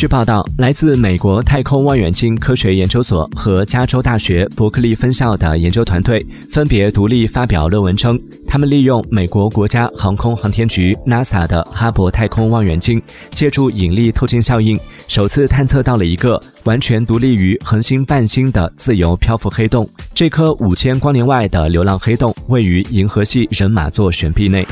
据报道，来自美国太空望远镜科学研究所和加州大学伯克利分校的研究团队分别独立发表论文称，他们利用美国国家航空航天局 NASA 的哈勃太空望远镜，借助引力透镜效应，首次探测到了一个完全独立于恒星伴星的自由漂浮黑洞。这颗五千光年外的流浪黑洞位于银河系人马座旋臂内。